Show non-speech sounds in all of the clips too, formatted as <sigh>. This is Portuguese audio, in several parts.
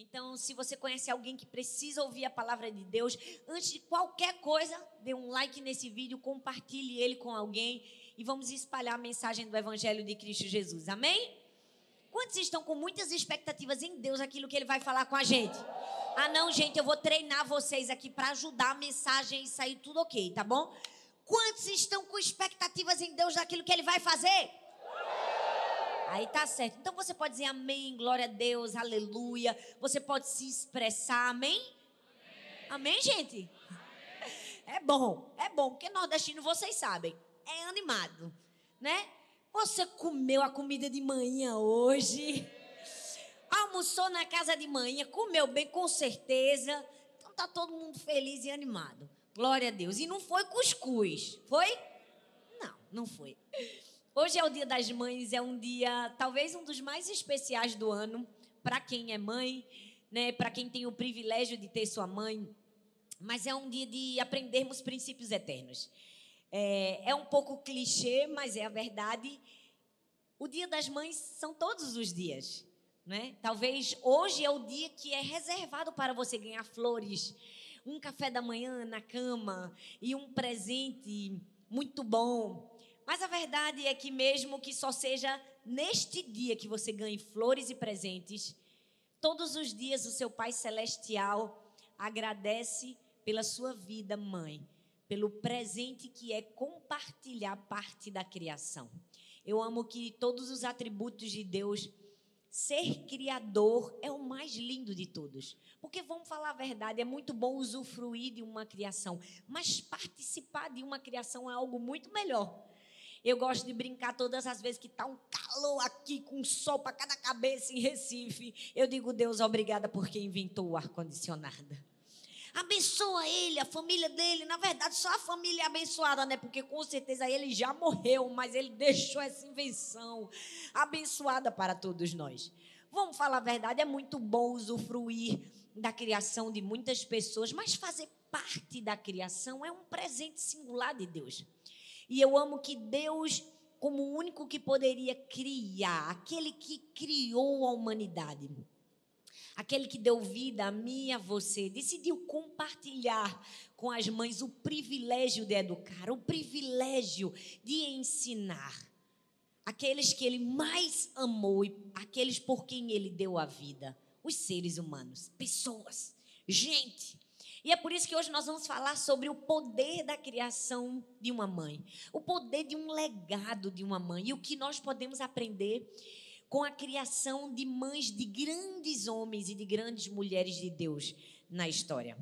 Então, se você conhece alguém que precisa ouvir a palavra de Deus, antes de qualquer coisa, dê um like nesse vídeo, compartilhe ele com alguém e vamos espalhar a mensagem do Evangelho de Cristo Jesus. Amém? Quantos estão com muitas expectativas em Deus, aquilo que Ele vai falar com a gente? Ah, não, gente, eu vou treinar vocês aqui para ajudar a mensagem e sair tudo ok, tá bom? Quantos estão com expectativas em Deus daquilo que Ele vai fazer? Aí tá certo. Então você pode dizer amém, glória a Deus, aleluia. Você pode se expressar, amém? Amém, amém gente? Amém. É bom, é bom, porque nordestino vocês sabem, é animado, né? Você comeu a comida de manhã hoje? Almoçou na casa de manhã, comeu bem com certeza. Então tá todo mundo feliz e animado. Glória a Deus. E não foi cuscuz, foi? Não, não foi. Hoje é o Dia das Mães, é um dia talvez um dos mais especiais do ano para quem é mãe, né? Para quem tem o privilégio de ter sua mãe. Mas é um dia de aprendermos princípios eternos. É, é um pouco clichê, mas é a verdade. O Dia das Mães são todos os dias, né? Talvez hoje é o dia que é reservado para você ganhar flores, um café da manhã na cama e um presente muito bom mas a verdade é que, mesmo que só seja neste dia que você ganhe flores e presentes, todos os dias o seu Pai Celestial agradece pela sua vida, mãe, pelo presente que é compartilhar parte da criação. Eu amo que todos os atributos de Deus, ser criador é o mais lindo de todos. Porque vamos falar a verdade, é muito bom usufruir de uma criação, mas participar de uma criação é algo muito melhor. Eu gosto de brincar todas as vezes que está um calor aqui, com sol para cada cabeça em Recife. Eu digo, Deus, obrigada porque inventou o ar-condicionado. Abençoa ele, a família dele. Na verdade, só a família é abençoada, né? Porque com certeza ele já morreu, mas ele deixou essa invenção abençoada para todos nós. Vamos falar a verdade, é muito bom usufruir da criação de muitas pessoas, mas fazer parte da criação é um presente singular de Deus. E eu amo que Deus, como o único que poderia criar, aquele que criou a humanidade, aquele que deu vida a mim e a você, decidiu compartilhar com as mães o privilégio de educar, o privilégio de ensinar. Aqueles que ele mais amou e aqueles por quem ele deu a vida, os seres humanos, pessoas, gente e é por isso que hoje nós vamos falar sobre o poder da criação de uma mãe, o poder de um legado de uma mãe e o que nós podemos aprender com a criação de mães de grandes homens e de grandes mulheres de Deus na história.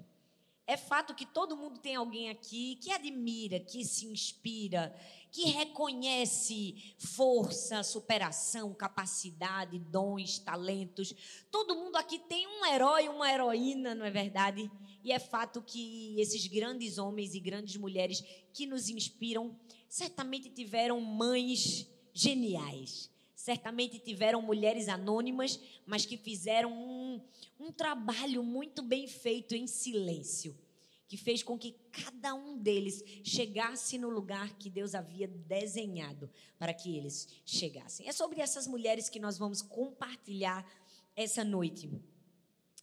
É fato que todo mundo tem alguém aqui que admira, que se inspira, que reconhece força, superação, capacidade, dons, talentos. Todo mundo aqui tem um herói, uma heroína, não é verdade? E é fato que esses grandes homens e grandes mulheres que nos inspiram certamente tiveram mães geniais. Certamente tiveram mulheres anônimas, mas que fizeram um, um trabalho muito bem feito em silêncio que fez com que cada um deles chegasse no lugar que Deus havia desenhado para que eles chegassem. É sobre essas mulheres que nós vamos compartilhar essa noite.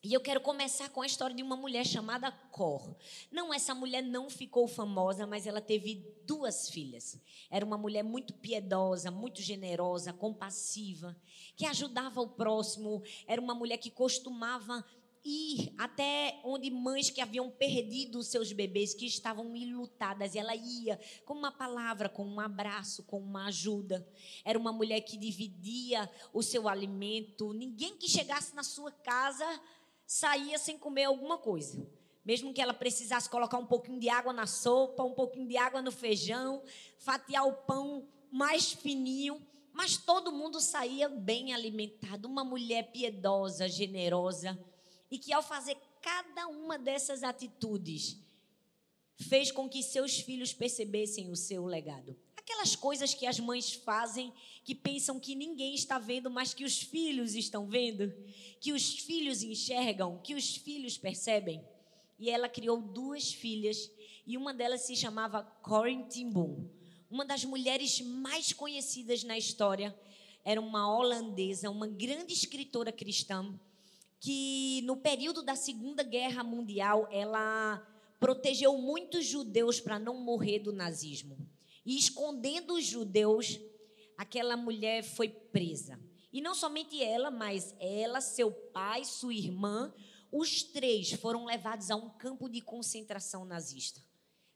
E eu quero começar com a história de uma mulher chamada Cor. Não, essa mulher não ficou famosa, mas ela teve duas filhas. Era uma mulher muito piedosa, muito generosa, compassiva, que ajudava o próximo. Era uma mulher que costumava ir até onde mães que haviam perdido seus bebês, que estavam enlutadas, e ela ia com uma palavra, com um abraço, com uma ajuda. Era uma mulher que dividia o seu alimento. Ninguém que chegasse na sua casa saía sem comer alguma coisa. Mesmo que ela precisasse colocar um pouquinho de água na sopa, um pouquinho de água no feijão, fatiar o pão mais fininho, mas todo mundo saía bem alimentado. Uma mulher piedosa, generosa, e que ao fazer cada uma dessas atitudes, fez com que seus filhos percebessem o seu legado. Aquelas coisas que as mães fazem que pensam que ninguém está vendo, mas que os filhos estão vendo, que os filhos enxergam, que os filhos percebem. E ela criou duas filhas e uma delas se chamava Corinne Timbun, uma das mulheres mais conhecidas na história. Era uma holandesa, uma grande escritora cristã que no período da Segunda Guerra Mundial, ela protegeu muitos judeus para não morrer do nazismo. E escondendo os judeus, aquela mulher foi presa. E não somente ela, mas ela, seu pai, sua irmã, os três foram levados a um campo de concentração nazista.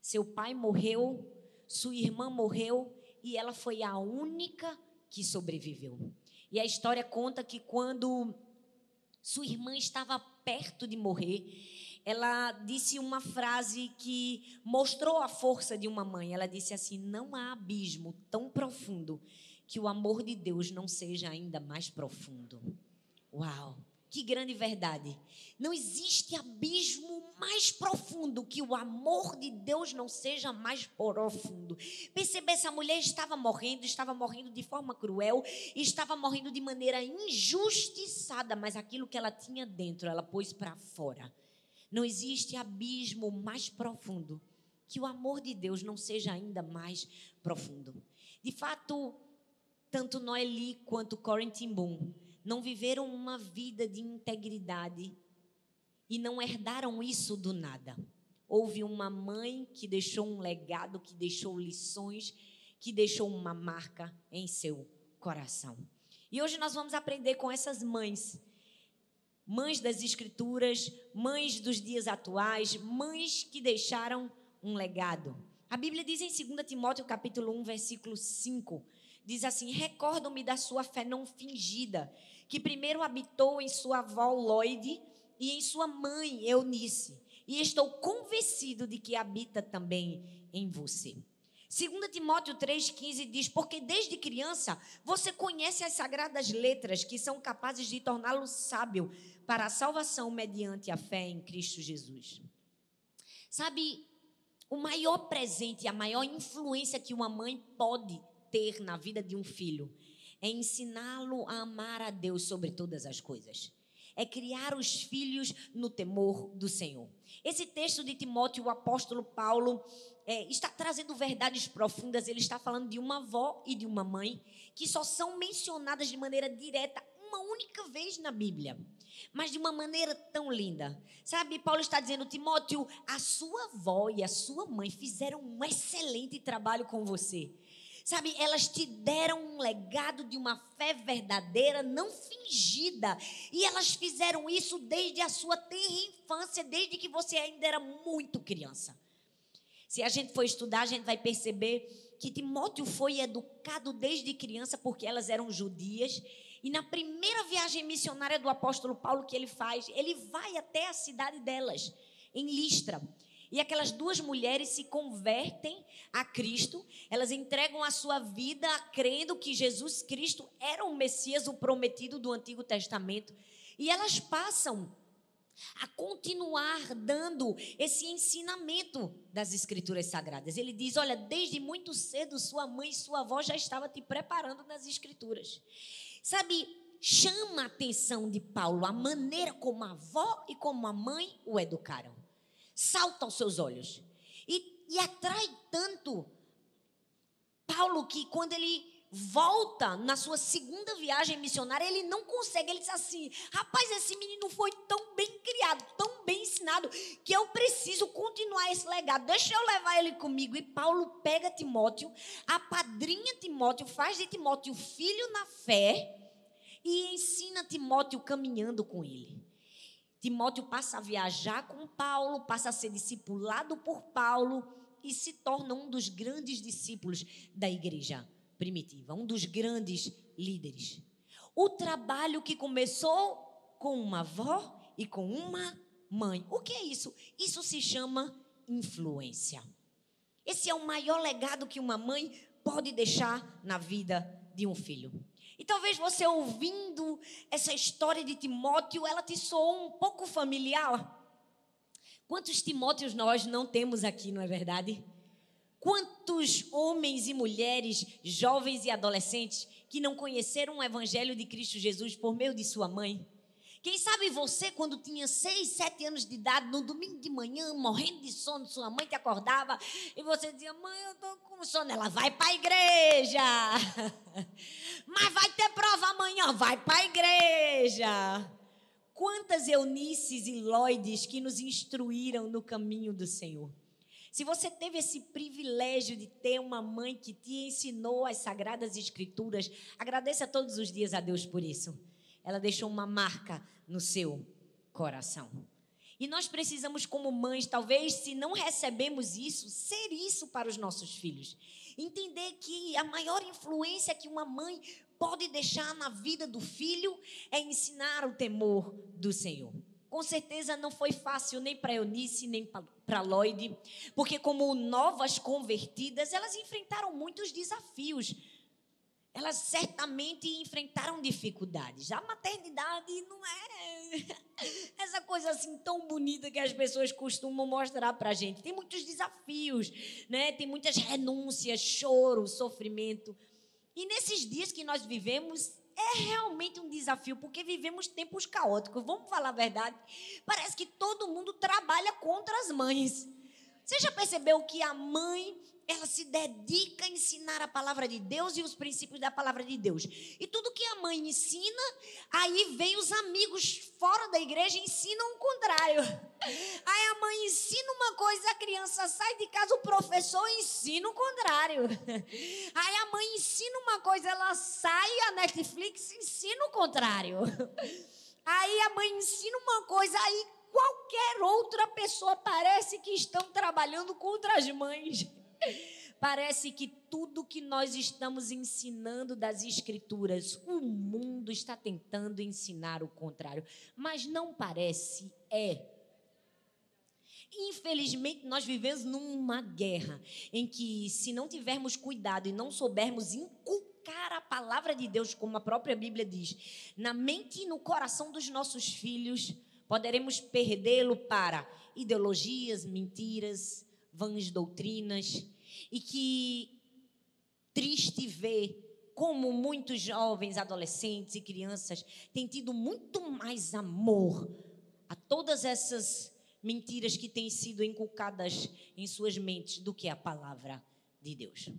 Seu pai morreu, sua irmã morreu e ela foi a única que sobreviveu. E a história conta que quando sua irmã estava perto de morrer, ela disse uma frase que mostrou a força de uma mãe. Ela disse assim: Não há abismo tão profundo que o amor de Deus não seja ainda mais profundo. Uau! Que grande verdade. Não existe abismo mais profundo que o amor de Deus não seja mais profundo. Percebe, essa mulher estava morrendo, estava morrendo de forma cruel, estava morrendo de maneira injustiçada, mas aquilo que ela tinha dentro, ela pôs para fora. Não existe abismo mais profundo que o amor de Deus não seja ainda mais profundo. De fato, tanto Noeli quanto Corentin Boom não viveram uma vida de integridade e não herdaram isso do nada. Houve uma mãe que deixou um legado, que deixou lições, que deixou uma marca em seu coração. E hoje nós vamos aprender com essas mães. Mães das escrituras, mães dos dias atuais, mães que deixaram um legado. A Bíblia diz em 2 Timóteo capítulo 1, versículo 5, diz assim: Recordo-me da sua fé não fingida, que primeiro habitou em sua avó Lloyd e em sua mãe Eunice, e estou convencido de que habita também em você. 2 Timóteo 3,15 diz: Porque desde criança você conhece as sagradas letras que são capazes de torná-lo sábio para a salvação mediante a fé em Cristo Jesus. Sabe, o maior presente, a maior influência que uma mãe pode ter na vida de um filho é ensiná-lo a amar a Deus sobre todas as coisas. É criar os filhos no temor do Senhor. Esse texto de Timóteo, o apóstolo Paulo, é, está trazendo verdades profundas. Ele está falando de uma avó e de uma mãe que só são mencionadas de maneira direta uma única vez na Bíblia, mas de uma maneira tão linda. Sabe, Paulo está dizendo, Timóteo, a sua avó e a sua mãe fizeram um excelente trabalho com você. Sabe, elas te deram um legado de uma fé verdadeira, não fingida. E elas fizeram isso desde a sua tenra infância, desde que você ainda era muito criança. Se a gente for estudar, a gente vai perceber que Timóteo foi educado desde criança porque elas eram judias. E na primeira viagem missionária do apóstolo Paulo que ele faz, ele vai até a cidade delas, em Listra. E aquelas duas mulheres se convertem a Cristo, elas entregam a sua vida crendo que Jesus Cristo era o Messias, o prometido do Antigo Testamento. E elas passam a continuar dando esse ensinamento das Escrituras Sagradas. Ele diz: Olha, desde muito cedo, sua mãe e sua avó já estavam te preparando nas Escrituras. Sabe, chama a atenção de Paulo a maneira como a avó e como a mãe o educaram salta aos seus olhos. E, e atrai tanto Paulo que quando ele volta na sua segunda viagem missionária, ele não consegue. Ele diz assim: rapaz, esse menino foi tão bem criado, tão bem ensinado, que eu preciso continuar esse legado. Deixa eu levar ele comigo. E Paulo pega Timóteo, a padrinha Timóteo, faz de Timóteo filho na fé e ensina Timóteo caminhando com ele. Timóteo passa a viajar com Paulo, passa a ser discipulado por Paulo e se torna um dos grandes discípulos da igreja primitiva, um dos grandes líderes. O trabalho que começou com uma avó e com uma mãe. O que é isso? Isso se chama influência. Esse é o maior legado que uma mãe pode deixar na vida de um filho. E talvez você ouvindo essa história de Timóteo, ela te soou um pouco familiar. Quantos Timóteos nós não temos aqui, não é verdade? Quantos homens e mulheres, jovens e adolescentes, que não conheceram o Evangelho de Cristo Jesus por meio de sua mãe? Quem sabe você, quando tinha seis, sete anos de idade, no domingo de manhã, morrendo de sono, sua mãe te acordava e você dizia: Mãe, eu estou com sono. Ela vai para a igreja. <laughs> Mas vai ter prova amanhã, vai para a igreja. Quantas Eunices e Lloydes que nos instruíram no caminho do Senhor. Se você teve esse privilégio de ter uma mãe que te ensinou as sagradas escrituras, agradeça todos os dias a Deus por isso. Ela deixou uma marca no seu coração. E nós precisamos, como mães, talvez, se não recebemos isso, ser isso para os nossos filhos. Entender que a maior influência que uma mãe pode deixar na vida do filho é ensinar o temor do Senhor. Com certeza não foi fácil nem para Eunice, nem para Lloyd, porque, como novas convertidas, elas enfrentaram muitos desafios. Elas certamente enfrentaram dificuldades. A maternidade não é <laughs> essa coisa assim tão bonita que as pessoas costumam mostrar para a gente. Tem muitos desafios, né? tem muitas renúncias, choro, sofrimento. E nesses dias que nós vivemos, é realmente um desafio, porque vivemos tempos caóticos. Vamos falar a verdade? Parece que todo mundo trabalha contra as mães. Você já percebeu que a mãe ela se dedica a ensinar a palavra de Deus e os princípios da palavra de Deus. E tudo que a mãe ensina, aí vem os amigos fora da igreja e ensinam o contrário. Aí a mãe ensina uma coisa, a criança sai de casa, o professor ensina o contrário. Aí a mãe ensina uma coisa, ela sai, a Netflix ensina o contrário. Aí a mãe ensina uma coisa, aí qualquer outra pessoa parece que estão trabalhando contra as mães. Parece que tudo que nós estamos ensinando das Escrituras, o mundo está tentando ensinar o contrário. Mas não parece, é. Infelizmente, nós vivemos numa guerra em que, se não tivermos cuidado e não soubermos inculcar a palavra de Deus, como a própria Bíblia diz, na mente e no coração dos nossos filhos, poderemos perdê-lo para ideologias, mentiras, vãs doutrinas, e que triste ver como muitos jovens, adolescentes e crianças têm tido muito mais amor a todas essas mentiras que têm sido inculcadas em suas mentes do que a palavra de Deus.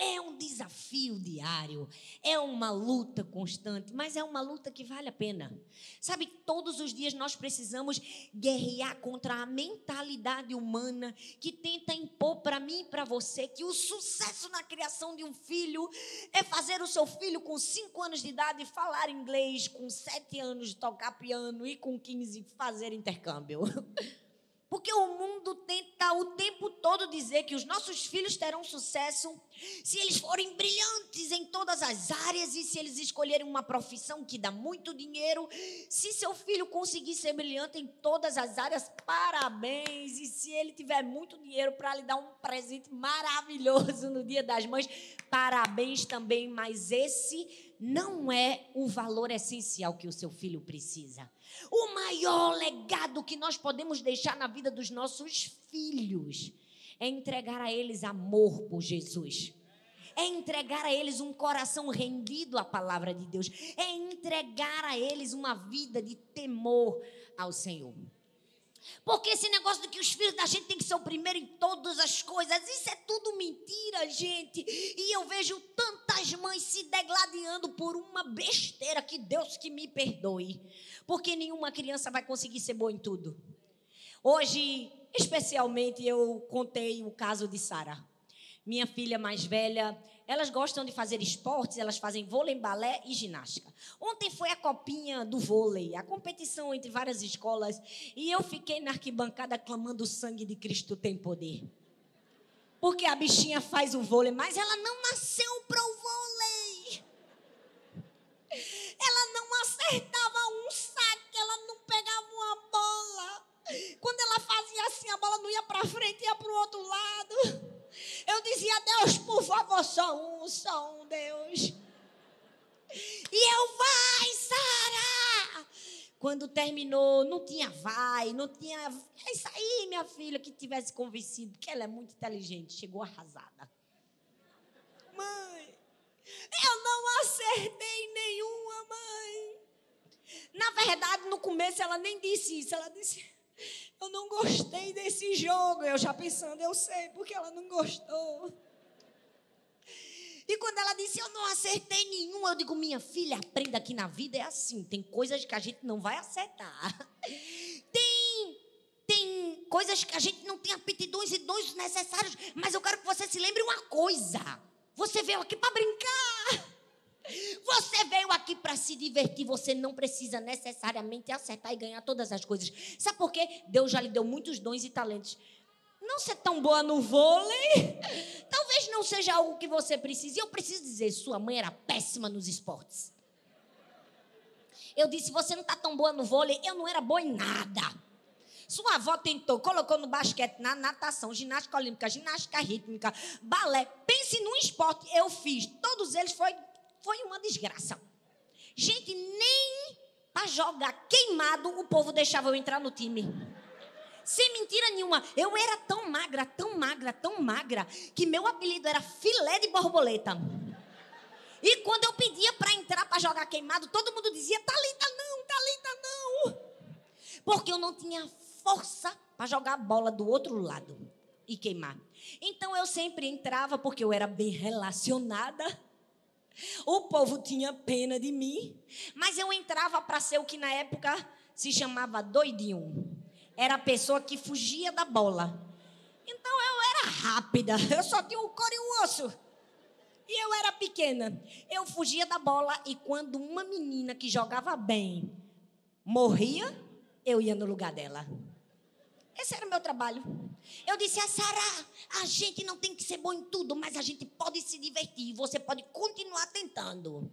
É um desafio diário, é uma luta constante, mas é uma luta que vale a pena. Sabe, todos os dias nós precisamos guerrear contra a mentalidade humana que tenta impor para mim e para você que o sucesso na criação de um filho é fazer o seu filho com 5 anos de idade falar inglês, com 7 anos tocar piano e com 15 fazer intercâmbio. <laughs> Porque o mundo tenta o tempo todo dizer que os nossos filhos terão sucesso se eles forem brilhantes em todas as áreas e se eles escolherem uma profissão que dá muito dinheiro. Se seu filho conseguir ser brilhante em todas as áreas, parabéns. E se ele tiver muito dinheiro para lhe dar um presente maravilhoso no Dia das Mães, parabéns também. Mas esse não é o valor essencial que o seu filho precisa. O maior legado que nós podemos deixar na vida dos nossos filhos é entregar a eles amor por Jesus. É entregar a eles um coração rendido à palavra de Deus. É entregar a eles uma vida de temor ao Senhor. Porque esse negócio de que os filhos da gente têm que ser o primeiro em todas as coisas, isso é tudo mentira, gente. E eu vejo tantas mães se degladiando por uma besteira que Deus que me perdoe. Porque nenhuma criança vai conseguir ser boa em tudo. Hoje, especialmente, eu contei o caso de Sara. Minha filha mais velha, elas gostam de fazer esportes, elas fazem vôlei, balé e ginástica. Ontem foi a copinha do vôlei, a competição entre várias escolas, e eu fiquei na arquibancada clamando: o sangue de Cristo tem poder. Porque a bichinha faz o vôlei, mas ela não nasceu para o vôlei. Ela não acertava um saque, ela não pegava uma bola. Quando ela fazia assim, a bola não ia para frente, ia para o outro lado. Eu dizia, Deus, por favor, só um, só um, Deus. E eu, vai, Sara! Quando terminou, não tinha vai, não tinha. É isso aí, minha filha, que tivesse convencido, porque ela é muito inteligente, chegou arrasada. Mãe, eu não acertei nenhuma, mãe. Na verdade, no começo ela nem disse isso, ela disse. Eu não gostei desse jogo. Eu já pensando, eu sei porque ela não gostou. E quando ela disse, eu não acertei nenhum, eu digo, minha filha, aprenda que na vida é assim. Tem coisas que a gente não vai acertar. <laughs> Tem, tem coisas que a gente não tem aptidões e dons necessários. Mas eu quero que você se lembre uma coisa. Você veio aqui para brincar. Você veio aqui para se divertir, você não precisa necessariamente acertar e ganhar todas as coisas. Sabe por quê? Deus já lhe deu muitos dons e talentos. Não ser tão boa no vôlei, <laughs> talvez não seja algo que você precise. Eu preciso dizer, sua mãe era péssima nos esportes. Eu disse, você não está tão boa no vôlei, eu não era boa em nada. Sua avó tentou, colocou no basquete, na natação, ginástica olímpica, ginástica rítmica, balé. Pense num esporte, eu fiz. Todos eles foi foi uma desgraça. Gente, nem para jogar queimado o povo deixava eu entrar no time. Sem mentira nenhuma, eu era tão magra, tão magra, tão magra, que meu apelido era filé de borboleta. E quando eu pedia para entrar para jogar queimado, todo mundo dizia: Talita não, Talita não. Porque eu não tinha força para jogar a bola do outro lado e queimar. Então eu sempre entrava porque eu era bem relacionada o povo tinha pena de mim, mas eu entrava para ser o que na época se chamava doidinho. Era a pessoa que fugia da bola. Então eu era rápida, eu só tinha o cor e o osso. E eu era pequena. Eu fugia da bola e quando uma menina que jogava bem morria, eu ia no lugar dela. Esse era o meu trabalho. Eu disse a Sara: a gente não tem que ser bom em tudo, mas a gente pode se divertir. Você pode continuar tentando.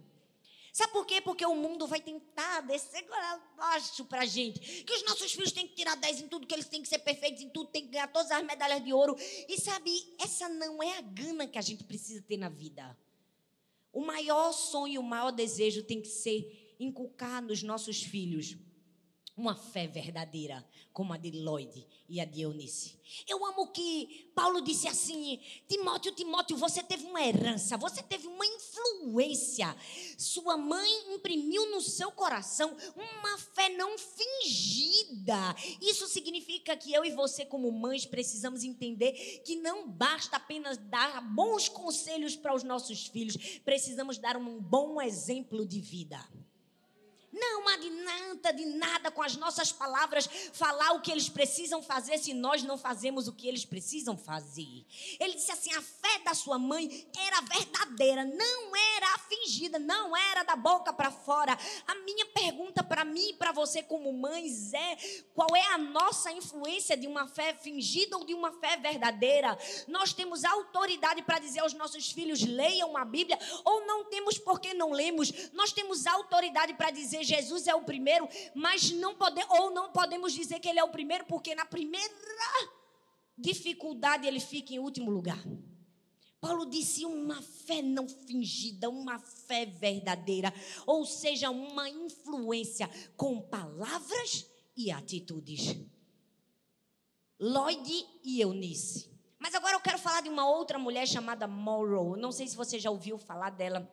Sabe por quê? Porque o mundo vai tentar descer abaixo para a gente. Que os nossos filhos têm que tirar 10 em tudo, que eles têm que ser perfeitos em tudo, têm que ganhar todas as medalhas de ouro. E sabe, essa não é a gana que a gente precisa ter na vida. O maior sonho, o maior desejo tem que ser inculcar nos nossos filhos uma fé verdadeira, como a de Lloyd e a de Eunice. Eu amo que Paulo disse assim: Timóteo, Timóteo, você teve uma herança, você teve uma influência. Sua mãe imprimiu no seu coração uma fé não fingida. Isso significa que eu e você, como mães, precisamos entender que não basta apenas dar bons conselhos para os nossos filhos, precisamos dar um bom exemplo de vida. Não adianta de nada com as nossas palavras falar o que eles precisam fazer se nós não fazemos o que eles precisam fazer. Ele disse assim: a fé da sua mãe era verdadeira, não era fingida, não era da boca para fora. A minha pergunta para mim e para você, como mães, é: qual é a nossa influência de uma fé fingida ou de uma fé verdadeira? Nós temos autoridade para dizer aos nossos filhos: leiam a Bíblia, ou não temos porque não lemos. Nós temos autoridade para dizer Jesus é o primeiro, mas não pode, ou não podemos dizer que ele é o primeiro, porque na primeira dificuldade ele fica em último lugar. Paulo disse uma fé não fingida, uma fé verdadeira, ou seja, uma influência com palavras e atitudes. Lloyd e Eunice. Mas agora eu quero falar de uma outra mulher chamada Morrow. Não sei se você já ouviu falar dela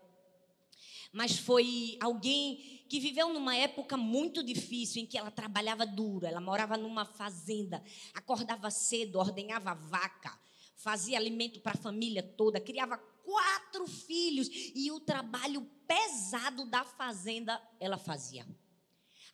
mas foi alguém que viveu numa época muito difícil em que ela trabalhava duro, ela morava numa fazenda, acordava cedo, ordenhava vaca, fazia alimento para a família toda, criava quatro filhos e o trabalho pesado da fazenda ela fazia.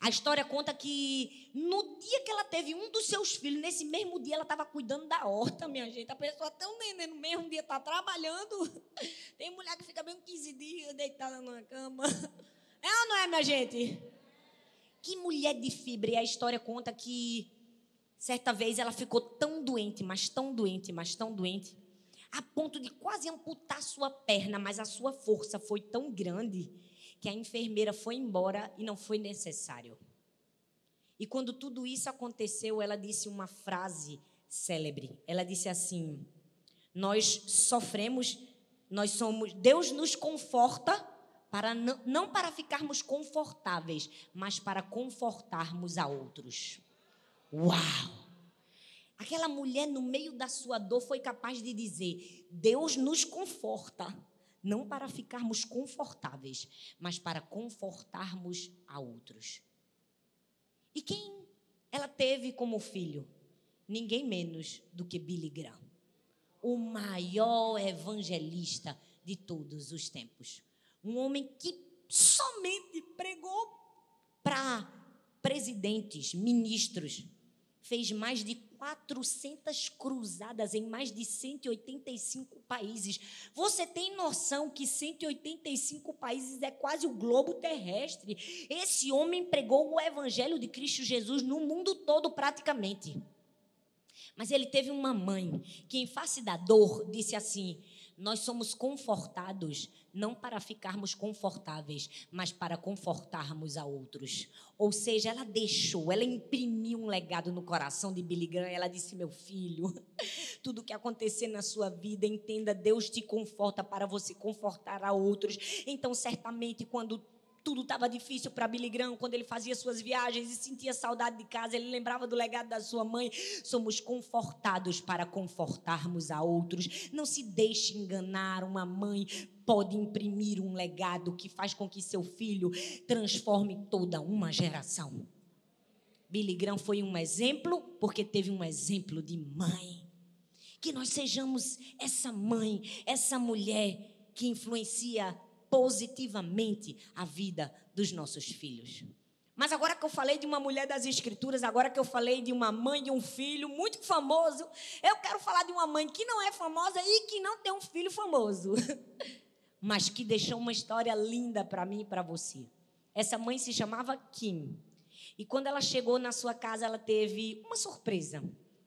A história conta que no dia que ela teve um dos seus filhos, nesse mesmo dia ela estava cuidando da horta, minha gente. A pessoa um neném no mesmo dia está trabalhando. <laughs> Tem mulher que fica bem 15 dias deitada numa cama. <laughs> É ou não é, minha gente? Que mulher de fibra. E a história conta que certa vez ela ficou tão doente, mas tão doente, mas tão doente, a ponto de quase amputar sua perna, mas a sua força foi tão grande que a enfermeira foi embora e não foi necessário. E quando tudo isso aconteceu, ela disse uma frase célebre. Ela disse assim: Nós sofremos, nós somos, Deus nos conforta para não, não para ficarmos confortáveis, mas para confortarmos a outros. Uau! Aquela mulher no meio da sua dor foi capaz de dizer: Deus nos conforta não para ficarmos confortáveis, mas para confortarmos a outros. E quem ela teve como filho? Ninguém menos do que Billy Graham, o maior evangelista de todos os tempos. Um homem que somente pregou para presidentes, ministros, fez mais de 400 cruzadas em mais de 185 países. Você tem noção que 185 países é quase o globo terrestre? Esse homem pregou o evangelho de Cristo Jesus no mundo todo praticamente. Mas ele teve uma mãe que, em face da dor, disse assim: Nós somos confortados não para ficarmos confortáveis, mas para confortarmos a outros. Ou seja, ela deixou, ela imprimiu um legado no coração de Billy Graham. Ela disse: Meu filho, <laughs> tudo que acontecer na sua vida, entenda, Deus te conforta para você confortar a outros. Então, certamente, quando tudo estava difícil para Billy Graham quando ele fazia suas viagens e sentia saudade de casa, ele lembrava do legado da sua mãe. Somos confortados para confortarmos a outros. Não se deixe enganar, uma mãe pode imprimir um legado que faz com que seu filho transforme toda uma geração. Billy Graham foi um exemplo porque teve um exemplo de mãe. Que nós sejamos essa mãe, essa mulher que influencia positivamente a vida dos nossos filhos. Mas agora que eu falei de uma mulher das Escrituras, agora que eu falei de uma mãe e um filho muito famoso, eu quero falar de uma mãe que não é famosa e que não tem um filho famoso, <laughs> mas que deixou uma história linda para mim e para você. Essa mãe se chamava Kim. E quando ela chegou na sua casa, ela teve uma surpresa.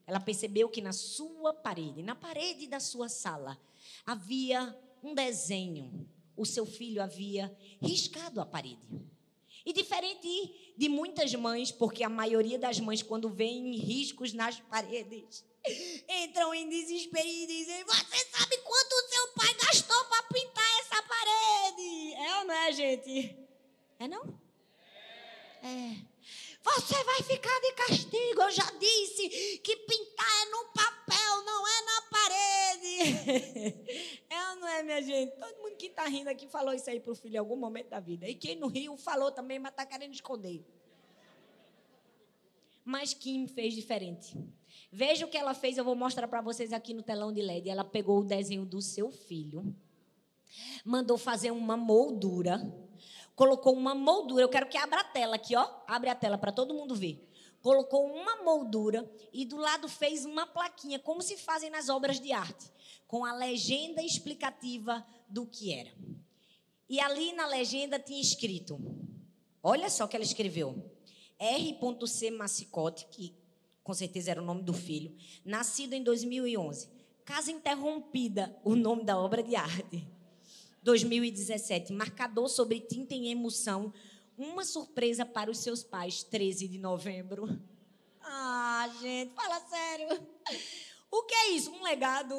Ela percebeu que na sua parede, na parede da sua sala, havia um desenho o seu filho havia riscado a parede. E diferente de muitas mães, porque a maioria das mães, quando veem riscos nas paredes, <laughs> entram em desespero e dizem: Você sabe quanto o seu pai gastou para pintar essa parede? É ou não é, gente? É não? É. Você vai ficar de castigo. Eu já disse que pintar é no papel, não é na parede. <laughs> Não gente? Todo mundo que está rindo aqui falou isso aí para o filho em algum momento da vida. E quem no Rio falou também, mas está querendo esconder. Mas Kim fez diferente. Veja o que ela fez, eu vou mostrar para vocês aqui no telão de LED. Ela pegou o desenho do seu filho, mandou fazer uma moldura colocou uma moldura. Eu quero que abra a tela aqui, ó. Abre a tela para todo mundo ver. Colocou uma moldura e do lado fez uma plaquinha, como se fazem nas obras de arte, com a legenda explicativa do que era. E ali na legenda tinha escrito: olha só o que ela escreveu. R.C. Massicote, que com certeza era o nome do filho, nascido em 2011. Casa Interrompida, o nome da obra de arte. 2017, marcador sobre tinta em emoção, uma surpresa para os seus pais, 13 de novembro. Ah, gente, fala sério. O que é isso? Um legado,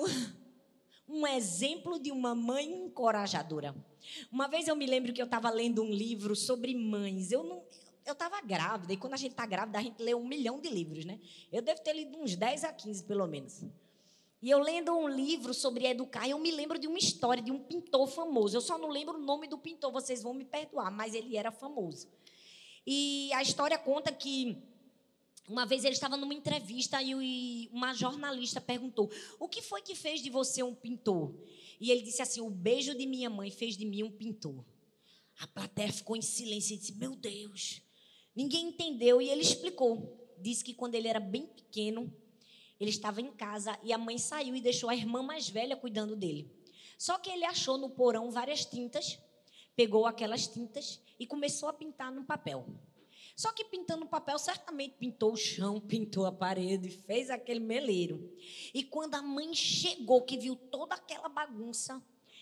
um exemplo de uma mãe encorajadora. Uma vez eu me lembro que eu estava lendo um livro sobre mães. Eu não, eu estava grávida, e quando a gente está grávida, a gente lê um milhão de livros, né? Eu devo ter lido uns 10 a 15, pelo menos. E eu lendo um livro sobre educar, eu me lembro de uma história de um pintor famoso. Eu só não lembro o nome do pintor, vocês vão me perdoar, mas ele era famoso. E a história conta que uma vez ele estava numa entrevista e uma jornalista perguntou: O que foi que fez de você um pintor? E ele disse assim: O beijo de minha mãe fez de mim um pintor. A plateia ficou em silêncio e disse: Meu Deus. Ninguém entendeu e ele explicou. Disse que quando ele era bem pequeno, ele estava em casa e a mãe saiu e deixou a irmã mais velha cuidando dele. Só que ele achou no porão várias tintas, pegou aquelas tintas e começou a pintar no papel. Só que pintando no papel, certamente pintou o chão, <laughs> pintou a parede, fez aquele meleiro. E quando a mãe chegou, que viu toda aquela bagunça,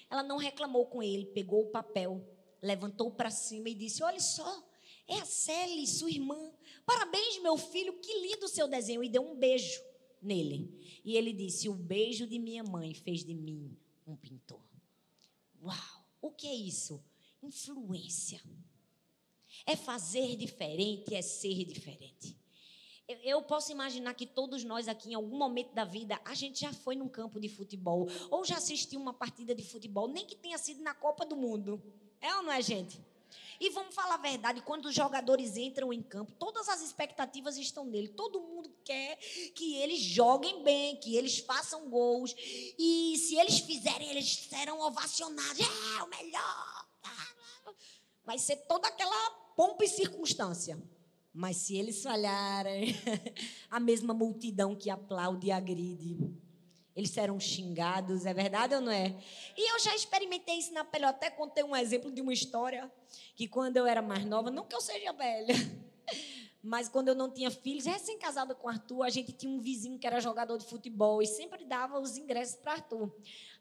ela não reclamou com ele, pegou o papel, levantou para cima e disse: Olha só, é a Célia, sua irmã. Parabéns, meu filho, que lindo o seu desenho. E deu um beijo nele. E ele disse: O beijo de minha mãe fez de mim um pintor. Uau! O que é isso? Influência. É fazer diferente, é ser diferente. Eu posso imaginar que todos nós aqui, em algum momento da vida, a gente já foi num campo de futebol, ou já assistiu uma partida de futebol, nem que tenha sido na Copa do Mundo. É ou não é, gente? E vamos falar a verdade, quando os jogadores entram em campo, todas as expectativas estão nele. Todo mundo quer que eles joguem bem, que eles façam gols. E se eles fizerem, eles serão ovacionados. É o melhor. Vai ser toda aquela pompa e circunstância. Mas se eles falharem, <laughs> a mesma multidão que aplaude e agride. Eles serão xingados, é verdade ou não é? E eu já experimentei isso na pele. Eu até contei um exemplo de uma história que quando eu era mais nova, não que eu seja velha, <laughs> mas quando eu não tinha filhos, recém-casada com Arthur, a gente tinha um vizinho que era jogador de futebol e sempre dava os ingressos para Arthur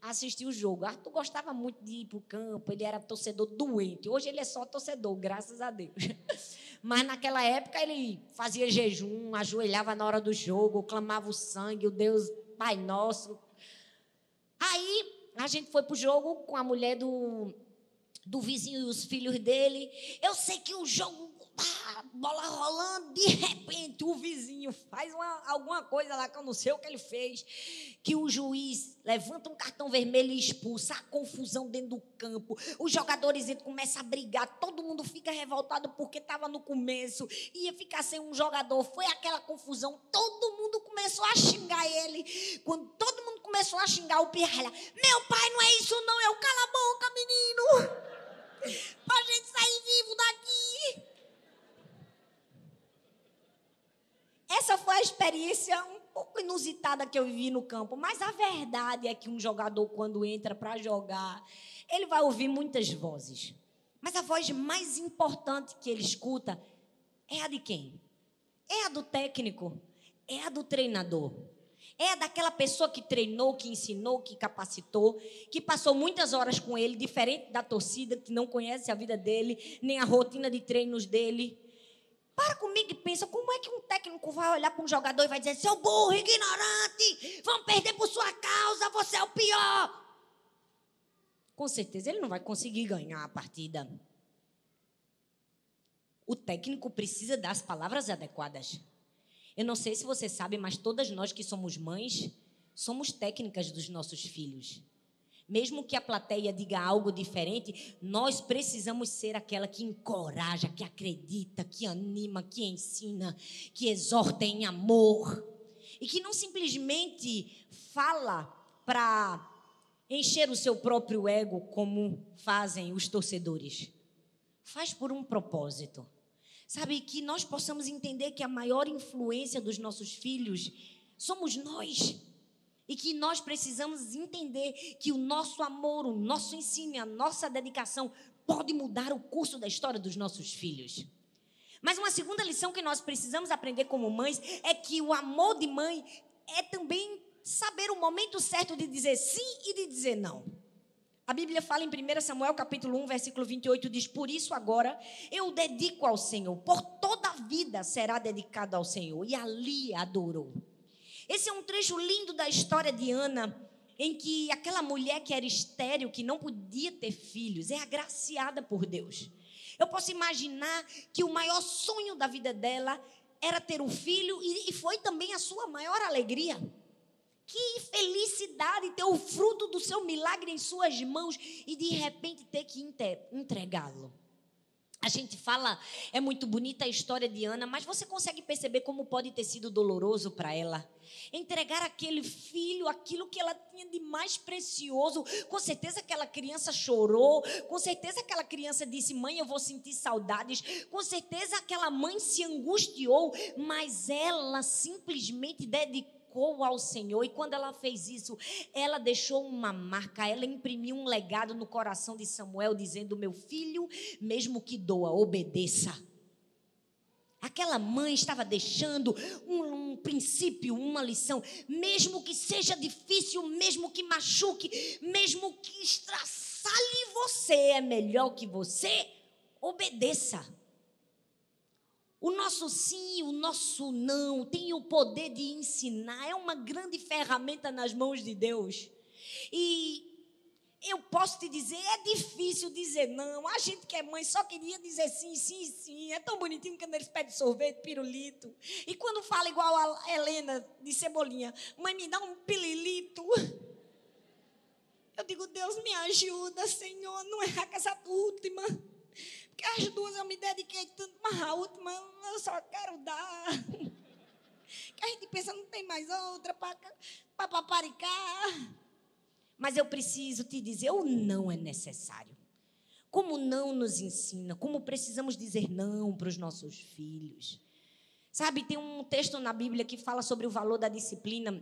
assistir o jogo. Arthur gostava muito de ir para o campo, ele era torcedor doente. Hoje ele é só torcedor, graças a Deus. <laughs> Mas naquela época ele fazia jejum, ajoelhava na hora do jogo, clamava o sangue, o Deus Pai Nosso. Aí a gente foi pro jogo com a mulher do, do vizinho e os filhos dele. Eu sei que o jogo bola rolando, de repente o vizinho faz uma, alguma coisa lá que eu não sei o que ele fez, que o juiz levanta um cartão vermelho e expulsa, a confusão dentro do campo, os jogadores começam a brigar, todo mundo fica revoltado porque estava no começo, ia ficar sem um jogador, foi aquela confusão, todo mundo começou a xingar ele, quando todo mundo começou a xingar o Pirralha, meu pai não é isso não, eu cala a boca menino, pra gente sair vivo daqui, Essa foi a experiência um pouco inusitada que eu vivi no campo, mas a verdade é que um jogador, quando entra para jogar, ele vai ouvir muitas vozes. Mas a voz mais importante que ele escuta é a de quem? É a do técnico, é a do treinador. É daquela pessoa que treinou, que ensinou, que capacitou, que passou muitas horas com ele, diferente da torcida, que não conhece a vida dele, nem a rotina de treinos dele. Para comigo e pensa, como é que um técnico vai olhar para um jogador e vai dizer, seu burro, ignorante, vamos perder por sua causa, você é o pior. Com certeza ele não vai conseguir ganhar a partida. O técnico precisa das palavras adequadas. Eu não sei se você sabe, mas todas nós que somos mães, somos técnicas dos nossos filhos. Mesmo que a plateia diga algo diferente, nós precisamos ser aquela que encoraja, que acredita, que anima, que ensina, que exorta em amor. E que não simplesmente fala para encher o seu próprio ego como fazem os torcedores. Faz por um propósito. Sabe, que nós possamos entender que a maior influência dos nossos filhos somos nós e que nós precisamos entender que o nosso amor, o nosso ensino, a nossa dedicação pode mudar o curso da história dos nossos filhos. Mas uma segunda lição que nós precisamos aprender como mães é que o amor de mãe é também saber o momento certo de dizer sim e de dizer não. A Bíblia fala em 1 Samuel capítulo 1, versículo 28, diz: Por isso agora eu dedico ao Senhor, por toda a vida será dedicado ao Senhor. E ali adorou. Esse é um trecho lindo da história de Ana, em que aquela mulher que era estéril, que não podia ter filhos, é agraciada por Deus. Eu posso imaginar que o maior sonho da vida dela era ter um filho e foi também a sua maior alegria. Que felicidade ter o fruto do seu milagre em suas mãos e de repente ter que entregá-lo. A gente fala, é muito bonita a história de Ana, mas você consegue perceber como pode ter sido doloroso para ela? Entregar aquele filho, aquilo que ela tinha de mais precioso. Com certeza aquela criança chorou, com certeza aquela criança disse: Mãe, eu vou sentir saudades. Com certeza aquela mãe se angustiou, mas ela simplesmente dedicou dedicou ao Senhor. E quando ela fez isso, ela deixou uma marca, ela imprimiu um legado no coração de Samuel, dizendo: Meu filho, mesmo que doa, obedeça. Aquela mãe estava deixando um, um, princípio, uma lição, mesmo que seja difícil, mesmo que machuque, mesmo que estraçalhe você, é melhor que você obedeça. O nosso sim, o nosso não tem o poder de ensinar, é uma grande ferramenta nas mãos de Deus. E eu posso te dizer, é difícil dizer não. A gente que é mãe só queria dizer sim, sim, sim. É tão bonitinho quando eles pedem sorvete, pirulito. E quando fala igual a Helena de Cebolinha, mãe, me dá um pililito. Eu digo, Deus me ajuda, Senhor, não errar com essa última. As duas eu me dediquei tanto, mas a última eu só quero dar. Que a gente pensa, não tem mais outra para paparicar. Mas eu preciso te dizer, o não é necessário. Como não nos ensina, como precisamos dizer não para os nossos filhos. Sabe, tem um texto na Bíblia que fala sobre o valor da disciplina.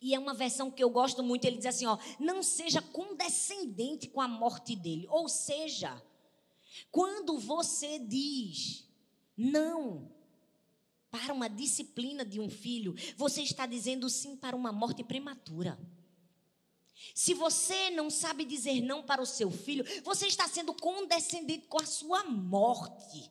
E é uma versão que eu gosto muito. Ele diz assim: ó, não seja condescendente com a morte dele. Ou seja, quando você diz não para uma disciplina de um filho, você está dizendo sim para uma morte prematura. Se você não sabe dizer não para o seu filho, você está sendo condescendente com a sua morte.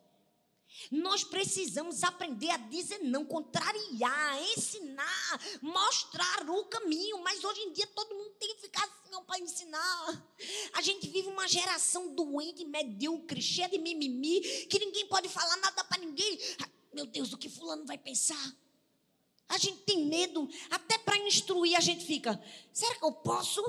Nós precisamos aprender a dizer não, contrariar, ensinar, mostrar o caminho. Mas hoje em dia todo mundo tem que ficar assim para ensinar. A gente vive uma geração doente, medíocre, cheia de mimimi, que ninguém pode falar nada para ninguém. Meu Deus, o que fulano vai pensar? A gente tem medo, até para instruir a gente fica. Será que eu posso?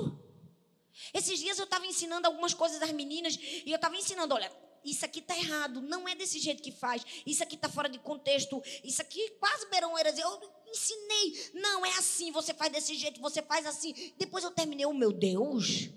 Esses dias eu estava ensinando algumas coisas às meninas e eu estava ensinando, olha, isso aqui está errado, não é desse jeito que faz, isso aqui está fora de contexto, isso aqui quase beirão era eu ensinei, não é assim, você faz desse jeito, você faz assim. Depois eu terminei, oh, meu Deus,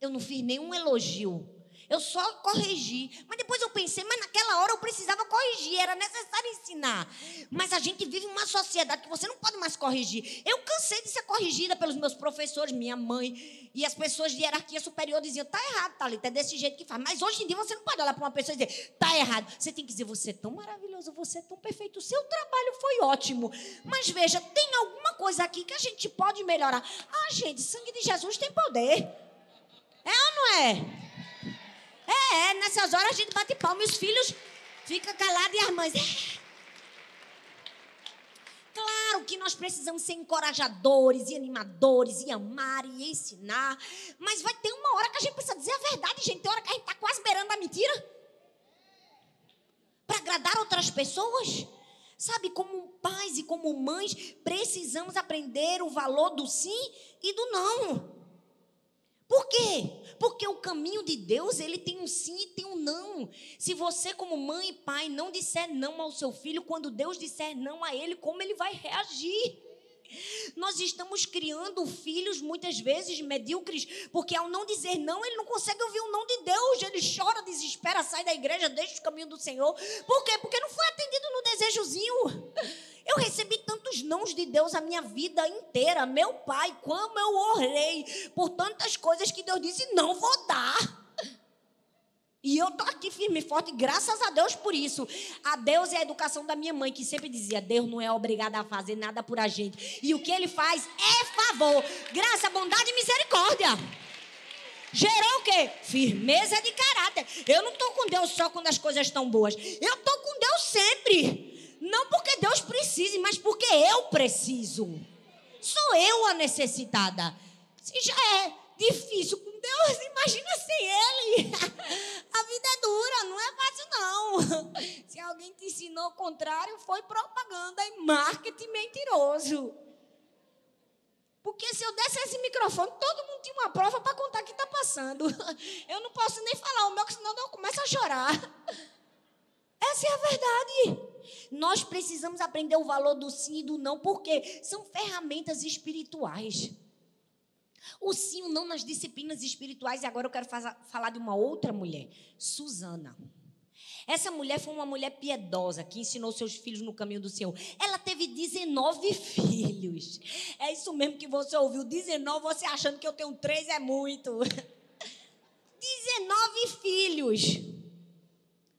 eu não fiz nenhum elogio. Eu só corrigi. Mas depois eu pensei, mas naquela hora eu precisava corrigir, era necessário ensinar. Mas a gente vive uma sociedade que você não pode mais corrigir. Eu cansei de ser corrigida pelos meus professores, minha mãe. E as pessoas de hierarquia superior diziam: tá errado, Thalita, é desse jeito que faz. Mas hoje em dia você não pode olhar para uma pessoa e dizer: tá errado. Você tem que dizer: você é tão maravilhoso, você é tão perfeito, o seu trabalho foi ótimo. Mas veja, tem alguma coisa aqui que a gente pode melhorar. Ah, gente, sangue de Jesus tem poder. É ou não é? É, é, nessas horas a gente bate palma e os filhos ficam calados e as mães. É. Claro que nós precisamos ser encorajadores e animadores e amar e ensinar. Mas vai ter uma hora que a gente precisa dizer a verdade, gente. Tem hora que a gente está quase beirando a mentira. Para agradar outras pessoas. Sabe, como pais e como mães, precisamos aprender o valor do sim e do não. Por quê? Porque o caminho de Deus, ele tem um sim e tem um não. Se você, como mãe e pai, não disser não ao seu filho, quando Deus disser não a ele, como ele vai reagir? Nós estamos criando filhos muitas vezes medíocres, porque ao não dizer não, ele não consegue ouvir o não de Deus. Ele chora, desespera, sai da igreja, deixa o caminho do Senhor. Por quê? Porque não foi atendido no desejozinho. Eu recebi tantos nãos de Deus a minha vida inteira. Meu pai, como eu orei por tantas coisas que Deus disse: não vou dar. E eu tô aqui firme e forte, graças a Deus por isso. A Deus é a educação da minha mãe, que sempre dizia: Deus não é obrigado a fazer nada por a gente. E o que ele faz é favor, graça, bondade e misericórdia. Gerou o quê? Firmeza de caráter. Eu não estou com Deus só quando as coisas estão boas. Eu estou com Deus sempre. Não porque Deus precise, mas porque eu preciso. Sou eu a necessitada. Se já é difícil Deus, imagina sem Ele. <laughs> A vida é dura, não é fácil não. <laughs> Se alguém te ensinou o contrário, foi propaganda e marketing mentiroso. Porque se eu desse esse microfone, todo mundo tinha uma prova para contar o que está passando. <laughs> Eu não posso nem falar o meu, senão eu começo a chorar. Essa é a verdade. Nós precisamos aprender o valor do sim e do não, porque são ferramentas espirituais. O sim o não nas disciplinas espirituais. E agora eu quero falar de uma outra mulher, Susana. Essa mulher foi uma mulher piedosa que ensinou seus filhos no caminho do Senhor. Ela teve 19 <laughs> filhos. É isso mesmo que você ouviu: 19, você achando que eu tenho três é muito. <laughs> 19 filhos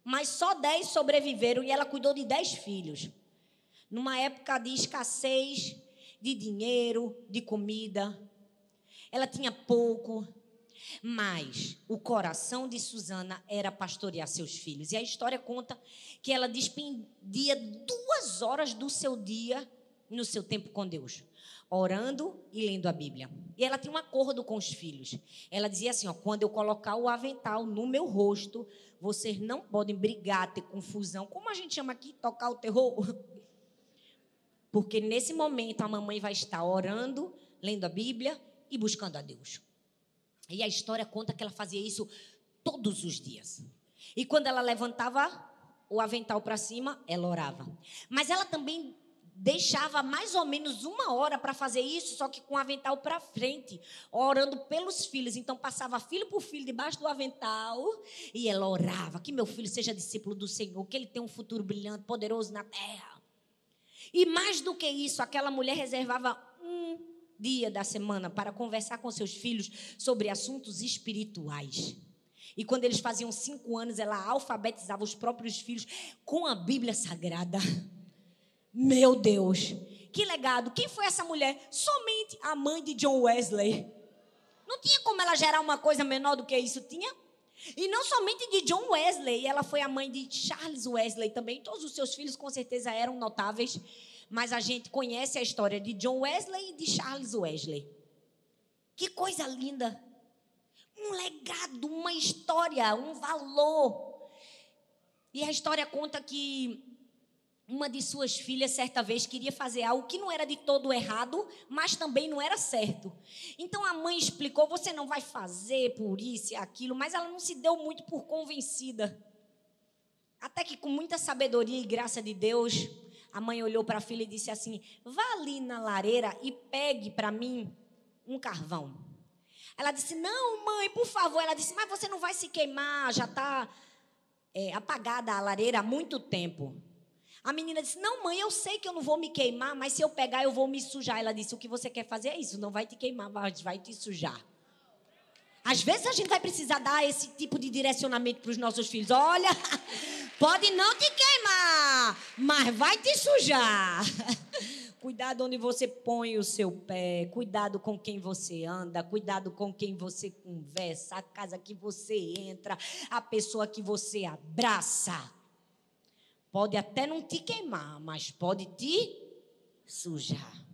mas só dez sobreviveram e ela cuidou de dez filhos. Numa época de escassez de dinheiro, de comida. Ela tinha pouco, mas o coração de Susana era pastorear seus filhos. E a história conta que ela despendia duas horas do seu dia no seu tempo com Deus, orando e lendo a Bíblia. E ela tinha um acordo com os filhos. Ela dizia assim: ó, quando eu colocar o avental no meu rosto, vocês não podem brigar, ter confusão. Como a gente chama aqui, tocar o terror? <laughs> Porque nesse momento a mamãe vai estar orando, lendo a Bíblia e buscando a Deus. E a história conta que ela fazia isso todos os dias. E quando ela levantava o avental para cima, ela orava. Mas ela também deixava mais ou menos uma hora para fazer isso, só que com o avental para frente, orando pelos filhos. Então passava filho por filho debaixo do avental e ela orava que meu filho seja discípulo do Senhor, que ele tenha um futuro brilhante, poderoso na terra. E mais do que isso, aquela mulher reservava dia da semana para conversar com seus filhos sobre assuntos espirituais. E quando eles faziam cinco anos, ela alfabetizava os próprios filhos com a Bíblia Sagrada. Meu Deus, que legado. Quem foi essa mulher? Somente a mãe de John Wesley. Não tinha como ela gerar uma coisa menor do que isso, tinha? E não somente de John Wesley, ela foi a mãe de Charles Wesley também. Todos os seus filhos com certeza eram notáveis, mas a gente conhece a história de John Wesley e de Charles Wesley. Que coisa linda! Um legado, uma história, um valor. E a história conta que uma de suas filhas, certa vez, queria fazer algo que não era de todo errado, mas também não era certo. Então a mãe explicou: você não vai fazer por isso e aquilo, mas ela não se deu muito por convencida. Até que, com muita sabedoria e graça de Deus, a mãe olhou para a filha e disse assim: vá ali na lareira e pegue para mim um carvão. Ela disse: não, mãe, por favor. Ela disse: mas você não vai se queimar, já está é, apagada a lareira há muito tempo. A menina disse: Não, mãe, eu sei que eu não vou me queimar, mas se eu pegar, eu vou me sujar. Ela disse: O que você quer fazer é isso, não vai te queimar, mas vai te sujar. Às vezes a gente vai precisar dar esse tipo de direcionamento para os nossos filhos. Olha, <laughs> pode não te queimar, mas vai te sujar. <laughs> Cuidado onde você põe o seu pé, cuidado com quem você anda, cuidado com quem você conversa, a casa que você entra, a pessoa que você abraça. Pode até não te queimar, mas pode te sujar.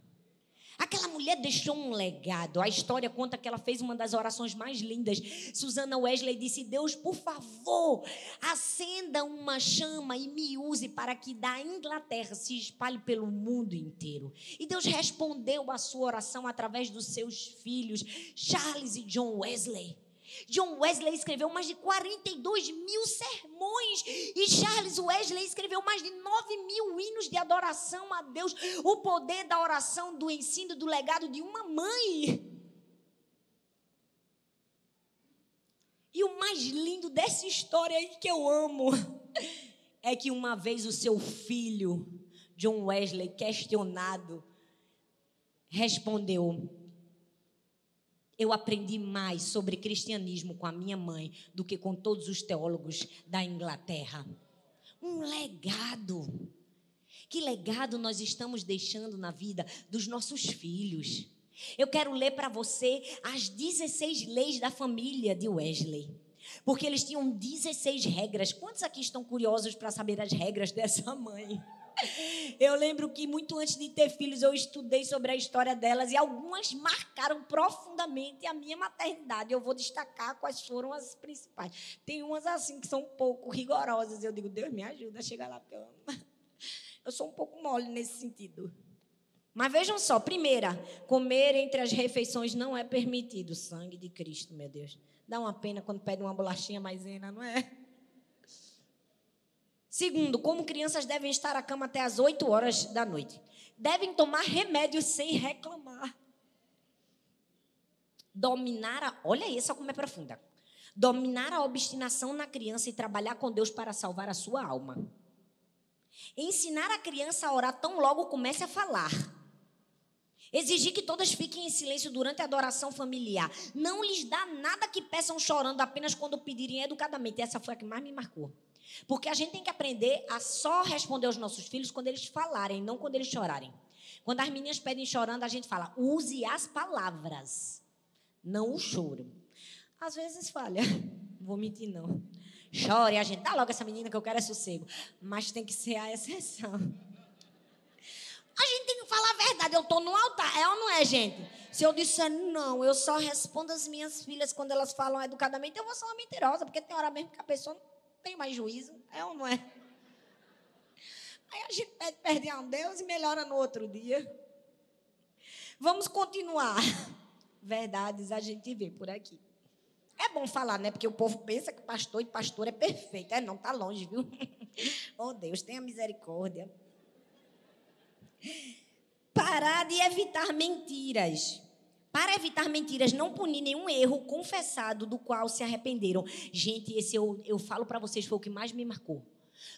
Aquela mulher deixou um legado. A história conta que ela fez uma das orações mais lindas. Susana Wesley disse: Deus, por favor, acenda uma chama e me use para que da Inglaterra se espalhe pelo mundo inteiro. E Deus respondeu a sua oração através dos seus filhos, Charles e John Wesley. John Wesley escreveu mais de 42 mil sermões. E Charles Wesley escreveu mais de 9 mil hinos de adoração a Deus. O poder da oração, do ensino, do legado de uma mãe. E o mais lindo dessa história aí que eu amo é que uma vez o seu filho, John Wesley, questionado, respondeu: eu aprendi mais sobre cristianismo com a minha mãe do que com todos os teólogos da Inglaterra. Um legado. Que legado nós estamos deixando na vida dos nossos filhos? Eu quero ler para você as 16 leis da família de Wesley. Porque eles tinham 16 regras. Quantos aqui estão curiosos para saber as regras dessa mãe? Eu lembro que muito antes de ter filhos eu estudei sobre a história delas e algumas marcaram profundamente a minha maternidade. Eu vou destacar quais foram as principais. Tem umas assim que são um pouco rigorosas. Eu digo, Deus me ajuda a chegar lá, porque eu, <laughs> eu sou um pouco mole nesse sentido. Mas vejam só, primeira, comer entre as refeições não é permitido. Sangue de Cristo, meu Deus. Dá uma pena quando pede uma bolachinha maisena, não é? Segundo, como crianças devem estar à cama até as 8 horas da noite. Devem tomar remédios sem reclamar. Dominar a. Olha só como é profunda. Dominar a obstinação na criança e trabalhar com Deus para salvar a sua alma. Ensinar a criança a orar tão logo comece a falar. Exigir que todas fiquem em silêncio durante a adoração familiar. Não lhes dá nada que peçam chorando apenas quando pedirem educadamente. Essa foi a que mais me marcou. Porque a gente tem que aprender a só responder aos nossos filhos quando eles falarem, não quando eles chorarem. Quando as meninas pedem chorando, a gente fala, use as palavras, não o choro. Às vezes falha, <laughs> vou mentir não. Chore, a gente, dá logo essa menina que eu quero é sossego. Mas tem que ser a exceção. A gente tem que falar a verdade, eu estou no altar, é ou não é, gente? Se eu disser não, eu só respondo às minhas filhas quando elas falam educadamente, eu vou ser uma mentirosa, porque tem hora mesmo que a pessoa tem mais juízo, é ou não é? Aí a gente pede perdão a Deus e melhora no outro dia. Vamos continuar. Verdades a gente vê por aqui. É bom falar, né? Porque o povo pensa que pastor e pastor é perfeito. É, não, tá longe, viu? <laughs> oh, Deus, tenha misericórdia. Parar de evitar mentiras. Para evitar mentiras, não punir nenhum erro confessado do qual se arrependeram. Gente, esse eu, eu falo para vocês, foi o que mais me marcou.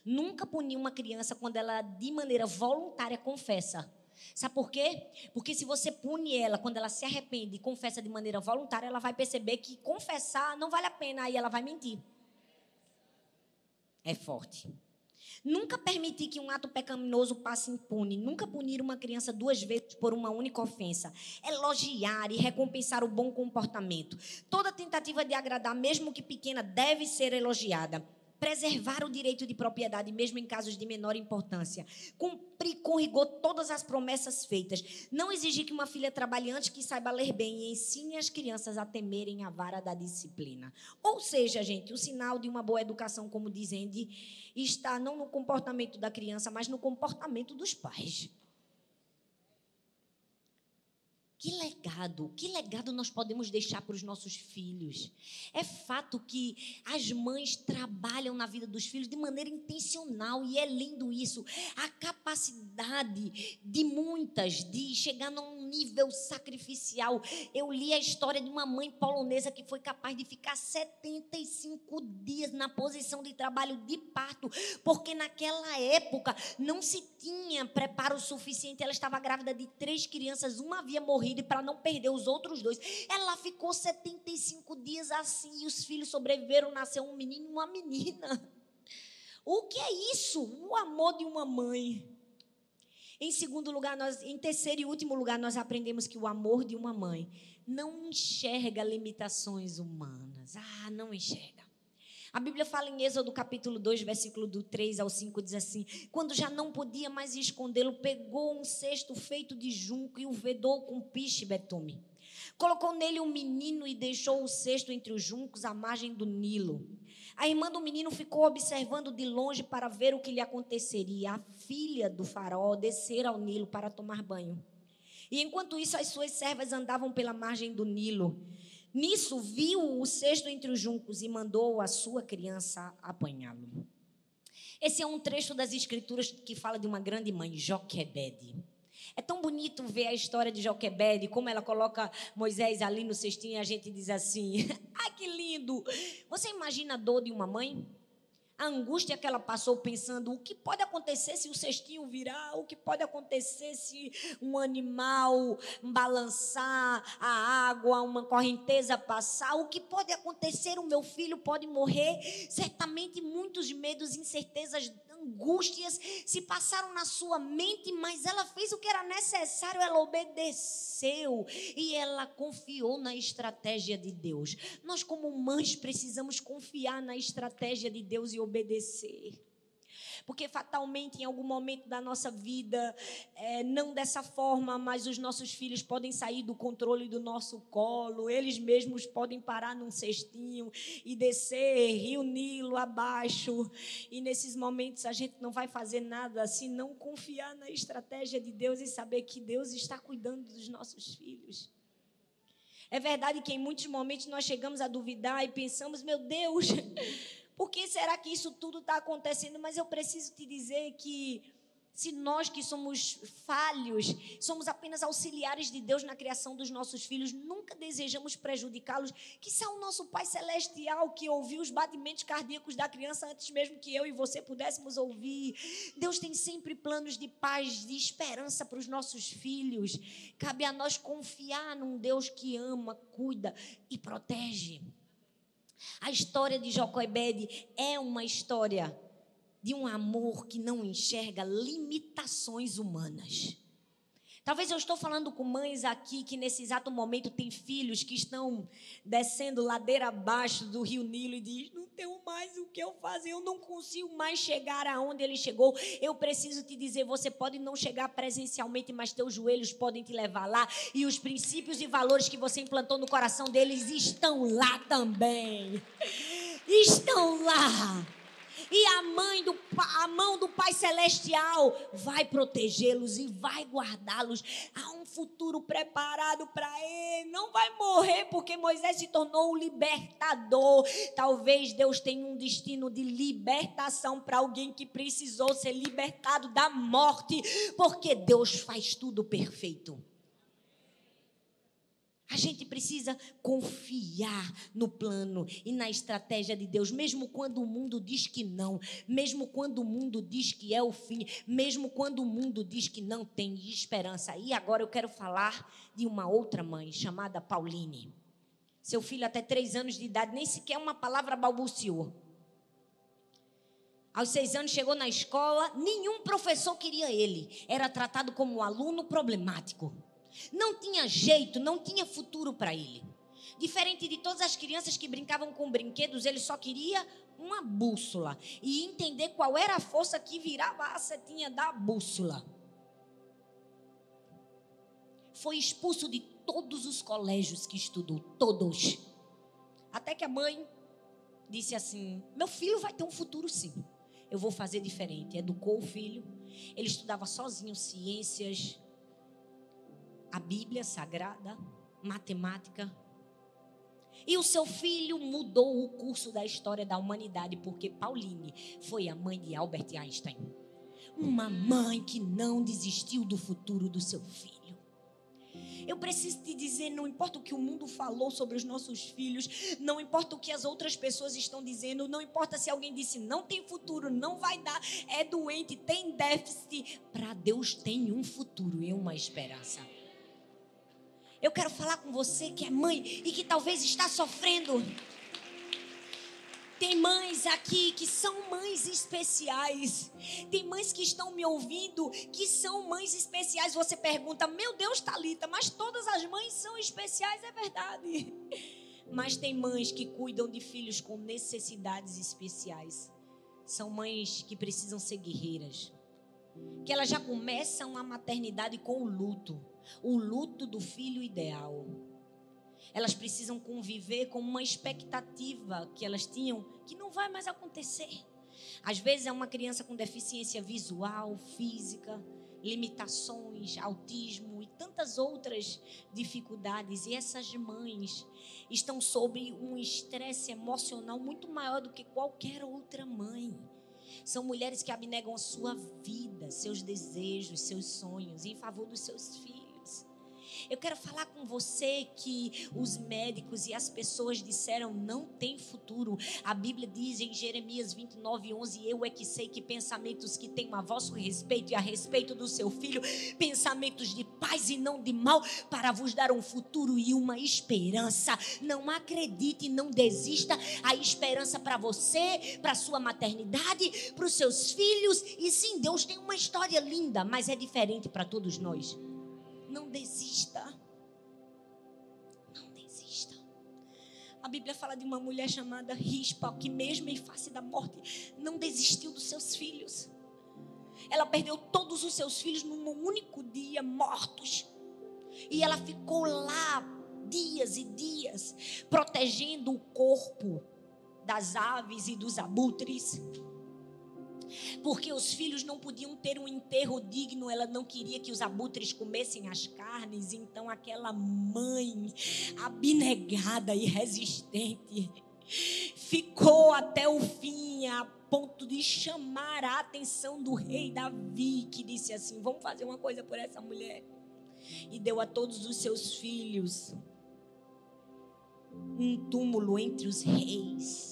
Nunca punir uma criança quando ela, de maneira voluntária, confessa. Sabe por quê? Porque se você pune ela quando ela se arrepende e confessa de maneira voluntária, ela vai perceber que confessar não vale a pena, aí ela vai mentir. É forte. Nunca permitir que um ato pecaminoso passe impune. Nunca punir uma criança duas vezes por uma única ofensa. Elogiar e recompensar o bom comportamento. Toda tentativa de agradar, mesmo que pequena, deve ser elogiada preservar o direito de propriedade, mesmo em casos de menor importância, cumprir com rigor todas as promessas feitas, não exigir que uma filha trabalhe antes que saiba ler bem e ensine as crianças a temerem a vara da disciplina. Ou seja, gente, o sinal de uma boa educação, como dizem, está não no comportamento da criança, mas no comportamento dos pais. Que legado, que legado nós podemos deixar para os nossos filhos? É fato que as mães trabalham na vida dos filhos de maneira intencional e é lindo isso. A capacidade de muitas de chegar num nível sacrificial. Eu li a história de uma mãe polonesa que foi capaz de ficar 75 dias na posição de trabalho de parto, porque naquela época não se tinha preparo suficiente. Ela estava grávida de três crianças, uma havia morrido e para não perder os outros dois. Ela ficou 75 dias assim e os filhos sobreviveram, nasceu um menino e uma menina. O que é isso? O amor de uma mãe. Em segundo lugar, nós, em terceiro e último lugar, nós aprendemos que o amor de uma mãe não enxerga limitações humanas. Ah, não enxerga. A Bíblia fala em Êxodo capítulo 2, versículo do 3 ao 5, diz assim: Quando já não podia mais escondê-lo, pegou um cesto feito de junco e o vedou com piche betume. Colocou nele um menino e deixou o cesto entre os juncos à margem do Nilo. A irmã do menino ficou observando de longe para ver o que lhe aconteceria. A filha do faraó descera ao Nilo para tomar banho. E enquanto isso, as suas servas andavam pela margem do Nilo. Nisso, viu o cesto entre os juncos e mandou a sua criança apanhá-lo. Esse é um trecho das Escrituras que fala de uma grande mãe, Joquebede. É tão bonito ver a história de Joquebede, como ela coloca Moisés ali no cestinho e a gente diz assim: <laughs> ah, que lindo! Você imagina a dor de uma mãe? A angústia que ela passou pensando o que pode acontecer se o cestinho virar, o que pode acontecer se um animal balançar a água, uma correnteza passar, o que pode acontecer, o meu filho pode morrer. Certamente muitos medos, incertezas angústias se passaram na sua mente, mas ela fez o que era necessário, ela obedeceu e ela confiou na estratégia de Deus. Nós, como mães, precisamos confiar na estratégia de Deus e obedecer porque fatalmente em algum momento da nossa vida, é, não dessa forma, mas os nossos filhos podem sair do controle do nosso colo, eles mesmos podem parar num cestinho e descer Rio Nilo abaixo, e nesses momentos a gente não vai fazer nada se não confiar na estratégia de Deus e saber que Deus está cuidando dos nossos filhos. É verdade que em muitos momentos nós chegamos a duvidar e pensamos, meu Deus, por que será que isso tudo está acontecendo? Mas eu preciso te dizer que se nós que somos falhos, somos apenas auxiliares de Deus na criação dos nossos filhos, nunca desejamos prejudicá-los, que é o nosso Pai Celestial que ouviu os batimentos cardíacos da criança antes mesmo que eu e você pudéssemos ouvir. Deus tem sempre planos de paz, de esperança para os nossos filhos. Cabe a nós confiar num Deus que ama, cuida e protege. A história de Jocoebede é uma história de um amor que não enxerga limitações humanas. Talvez eu estou falando com mães aqui que nesse exato momento têm filhos que estão descendo ladeira abaixo do Rio Nilo e diz: "Não tenho mais o que eu fazer, eu não consigo mais chegar aonde ele chegou". Eu preciso te dizer, você pode não chegar presencialmente, mas teus joelhos podem te levar lá e os princípios e valores que você implantou no coração deles estão lá também. Estão lá. E a mãe do a mão do Pai celestial vai protegê-los e vai guardá-los. Há um futuro preparado para ele. Não vai morrer porque Moisés se tornou o libertador. Talvez Deus tenha um destino de libertação para alguém que precisou ser libertado da morte, porque Deus faz tudo perfeito. A gente precisa confiar no plano e na estratégia de Deus, mesmo quando o mundo diz que não, mesmo quando o mundo diz que é o fim, mesmo quando o mundo diz que não tem esperança. E agora eu quero falar de uma outra mãe chamada Pauline. Seu filho, até três anos de idade, nem sequer uma palavra balbuciou. Aos seis anos chegou na escola, nenhum professor queria ele. Era tratado como um aluno problemático. Não tinha jeito, não tinha futuro para ele. Diferente de todas as crianças que brincavam com brinquedos, ele só queria uma bússola e entender qual era a força que virava a setinha da bússola. Foi expulso de todos os colégios que estudou, todos. Até que a mãe disse assim: Meu filho vai ter um futuro sim. Eu vou fazer diferente. Educou o filho. Ele estudava sozinho ciências, a Bíblia Sagrada, matemática. E o seu filho mudou o curso da história da humanidade, porque Pauline foi a mãe de Albert Einstein. Uma mãe que não desistiu do futuro do seu filho. Eu preciso te dizer, não importa o que o mundo falou sobre os nossos filhos, não importa o que as outras pessoas estão dizendo, não importa se alguém disse não tem futuro, não vai dar, é doente, tem déficit, para Deus tem um futuro e uma esperança. Eu quero falar com você que é mãe e que talvez está sofrendo. Tem mães aqui que são mães especiais. Tem mães que estão me ouvindo que são mães especiais. Você pergunta, meu Deus, Talita, mas todas as mães são especiais, é verdade. <laughs> Mas tem mães que cuidam de filhos com necessidades especiais. São mães que precisam ser guerreiras. Que elas já começam a maternidade com o luto o luto do filho ideal. Elas precisam conviver com uma expectativa que elas tinham que não vai mais acontecer. Às vezes é uma criança com deficiência visual, física, limitações, autismo e tantas outras dificuldades. E essas mães estão sob um estresse emocional muito maior do que qualquer outra mãe. São mulheres que abnegam sua vida, seus desejos, seus sonhos em favor dos seus filhos. Eu quero falar com você que os médicos e as pessoas disseram não tem futuro. A Bíblia diz em Jeremias 29, 11: Eu é que sei que pensamentos que tenho a vosso respeito e a respeito do seu filho, pensamentos de paz e não de mal, para vos dar um futuro e uma esperança. Não acredite, não desista. A esperança para você, para sua maternidade, para os seus filhos. E sim, Deus tem uma história linda, mas é diferente para todos nós. Não desista. Não desista. A Bíblia fala de uma mulher chamada Rispa, que mesmo em face da morte, não desistiu dos seus filhos. Ela perdeu todos os seus filhos num único dia, mortos. E ela ficou lá dias e dias, protegendo o corpo das aves e dos abutres porque os filhos não podiam ter um enterro digno, ela não queria que os abutres comessem as carnes, então aquela mãe abnegada e resistente ficou até o fim a ponto de chamar a atenção do rei Davi, que disse assim: "Vamos fazer uma coisa por essa mulher". E deu a todos os seus filhos um túmulo entre os reis.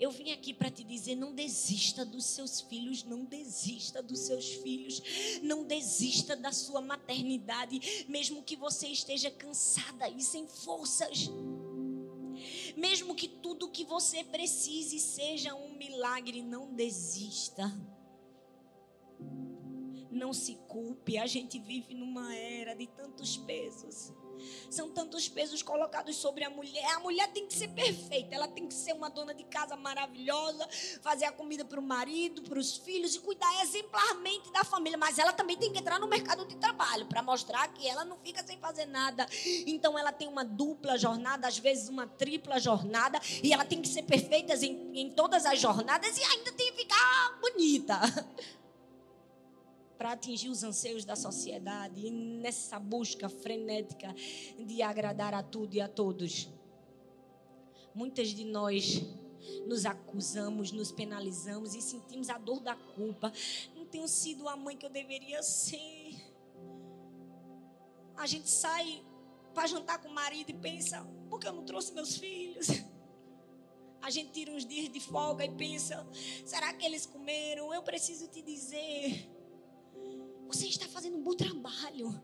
Eu vim aqui para te dizer: não desista dos seus filhos, não desista dos seus filhos, não desista da sua maternidade, mesmo que você esteja cansada e sem forças. Mesmo que tudo que você precise seja um milagre, não desista. Não se culpe, a gente vive numa era de tantos pesos. São tantos pesos colocados sobre a mulher. A mulher tem que ser perfeita, ela tem que ser uma dona de casa maravilhosa, fazer a comida para o marido, para os filhos e cuidar exemplarmente da família. Mas ela também tem que entrar no mercado de trabalho para mostrar que ela não fica sem fazer nada. Então ela tem uma dupla jornada, às vezes uma tripla jornada, e ela tem que ser perfeita em, em todas as jornadas e ainda tem que ficar bonita <laughs> para atingir os anseios da sociedade e nessa busca frenética de agradar a tudo e a todos. Muitas de nós nos acusamos, nos penalizamos e sentimos a dor da culpa. Não tenho sido a mãe que eu deveria ser. A gente sai para jantar com o marido e pensa: por que eu não trouxe meus filhos? A gente tira uns dias de folga e pensa: será que eles comeram? Eu preciso te dizer você está fazendo um bom trabalho.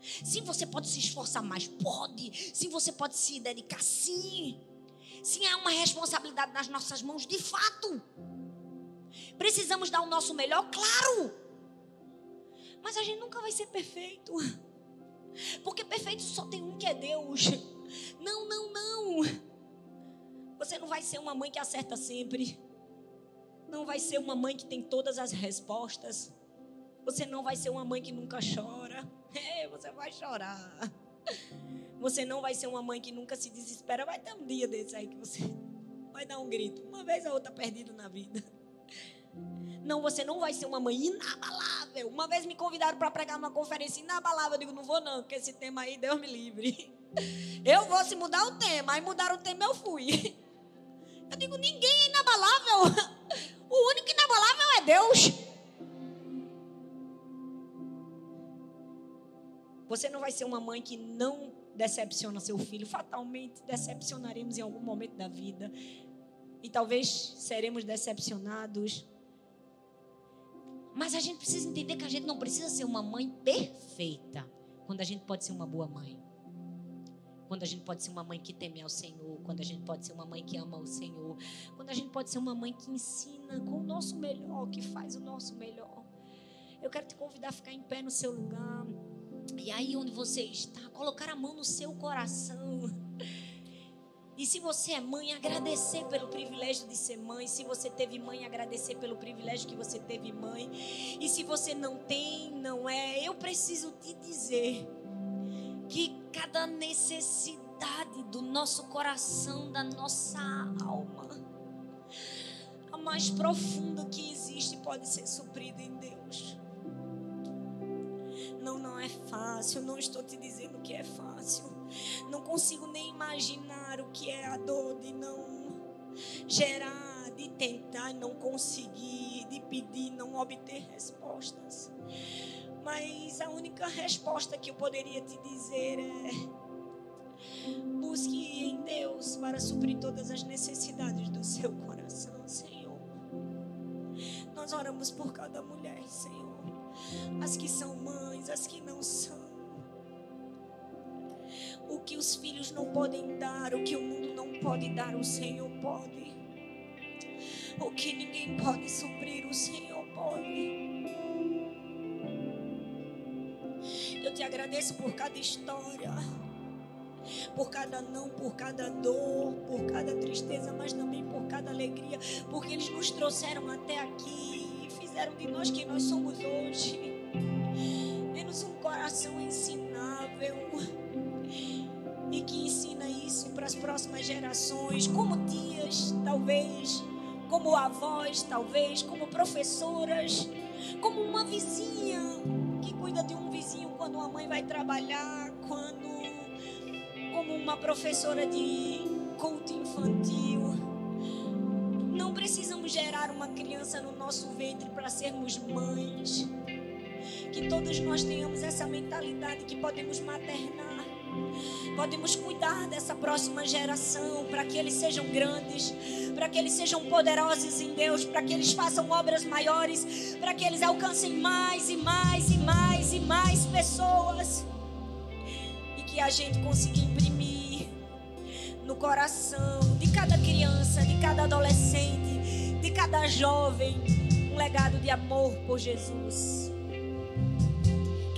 Sim, você pode se esforçar mais, pode. Sim, você pode se dedicar, sim. Sim, há uma responsabilidade nas nossas mãos, de fato. Precisamos dar o nosso melhor, claro. Mas a gente nunca vai ser perfeito. Porque perfeito só tem um que é Deus. Não, não, não. Você não vai ser uma mãe que acerta sempre. Não vai ser uma mãe que tem todas as respostas. Você não vai ser uma mãe que nunca chora. <laughs> É, você vai chorar. Você não vai ser uma mãe que nunca se desespera. Vai ter um dia desse aí que você <laughs> vai dar um grito. Uma vez ou outra perdido na vida. Não, você não vai ser uma mãe inabalável. Uma vez me convidaram para pregar numa conferência inabalável. Eu digo, não vou não, porque esse tema aí, Deus me livre. <laughs> Eu vou se mudar o tema. Aí mudaram o tema, eu fui. Você não vai ser uma mãe que não decepciona seu filho. Fatalmente decepcionaremos em algum momento da vida. E talvez seremos decepcionados. Mas a gente precisa entender que a gente não precisa ser uma mãe perfeita. Quando a gente pode ser uma boa mãe. Quando a gente pode ser uma mãe que teme ao Senhor. Quando a gente pode ser uma mãe que ama o Senhor. Quando a gente pode ser uma mãe que ensina com o nosso melhor, que faz o nosso melhor. Eu quero te convidar a ficar em pé no seu lugar. E aí onde você está, colocar a mão no seu coração. E se você é mãe, agradecer pelo privilégio de ser mãe. Se você teve mãe, agradecer pelo privilégio que você teve mãe. E se você não tem, não é. Eu preciso te dizer que cada necessidade do nosso coração, da nossa alma, a mais profunda que existe, pode ser suprida em Deus. Não, não é fácil. Não estou te dizendo que é fácil. Não consigo nem imaginar o que é a dor de não gerar, de tentar não conseguir, de pedir, não obter respostas. Mas a única resposta que eu poderia te dizer é: busque em Deus para suprir todas as necessidades do seu coração, Senhor. Nós oramos por cada mulher, Senhor as que são mães, as que não são. O que os filhos não podem dar, o que o mundo não pode dar, o Senhor pode. O que ninguém pode suprir, o Senhor pode. Eu te agradeço por cada história, por cada não, por cada dor, por cada tristeza, mas também por cada alegria, porque eles nos trouxeram até aqui fizeram de nós quem nós somos hoje. Dê-nos um coração ensinável e que ensina isso para as próximas gerações, como tias, talvez, como avós, talvez, como professoras, como uma vizinha que cuida de um vizinho quando uma mãe vai trabalhar, quando como uma professora de culto infantil não precisamos gerar uma criança no nosso ventre para sermos mães. Que todos nós tenhamos essa mentalidade que podemos maternar. Podemos cuidar dessa próxima geração para que eles sejam grandes, para que eles sejam poderosos em Deus, para que eles façam obras maiores, para que eles alcancem mais e mais e mais e mais pessoas. E que a gente consiga imprimir no coração de cada criança, de cada adolescente, de cada jovem, um legado de amor por Jesus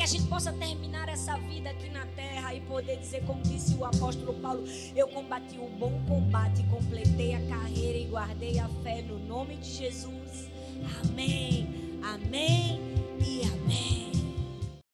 a gente possa terminar essa vida aqui na terra e poder dizer, como disse o apóstolo Paulo: Eu combati o bom combate, completei a carreira e guardei a fé no nome de Jesus. Amém, amém e amém.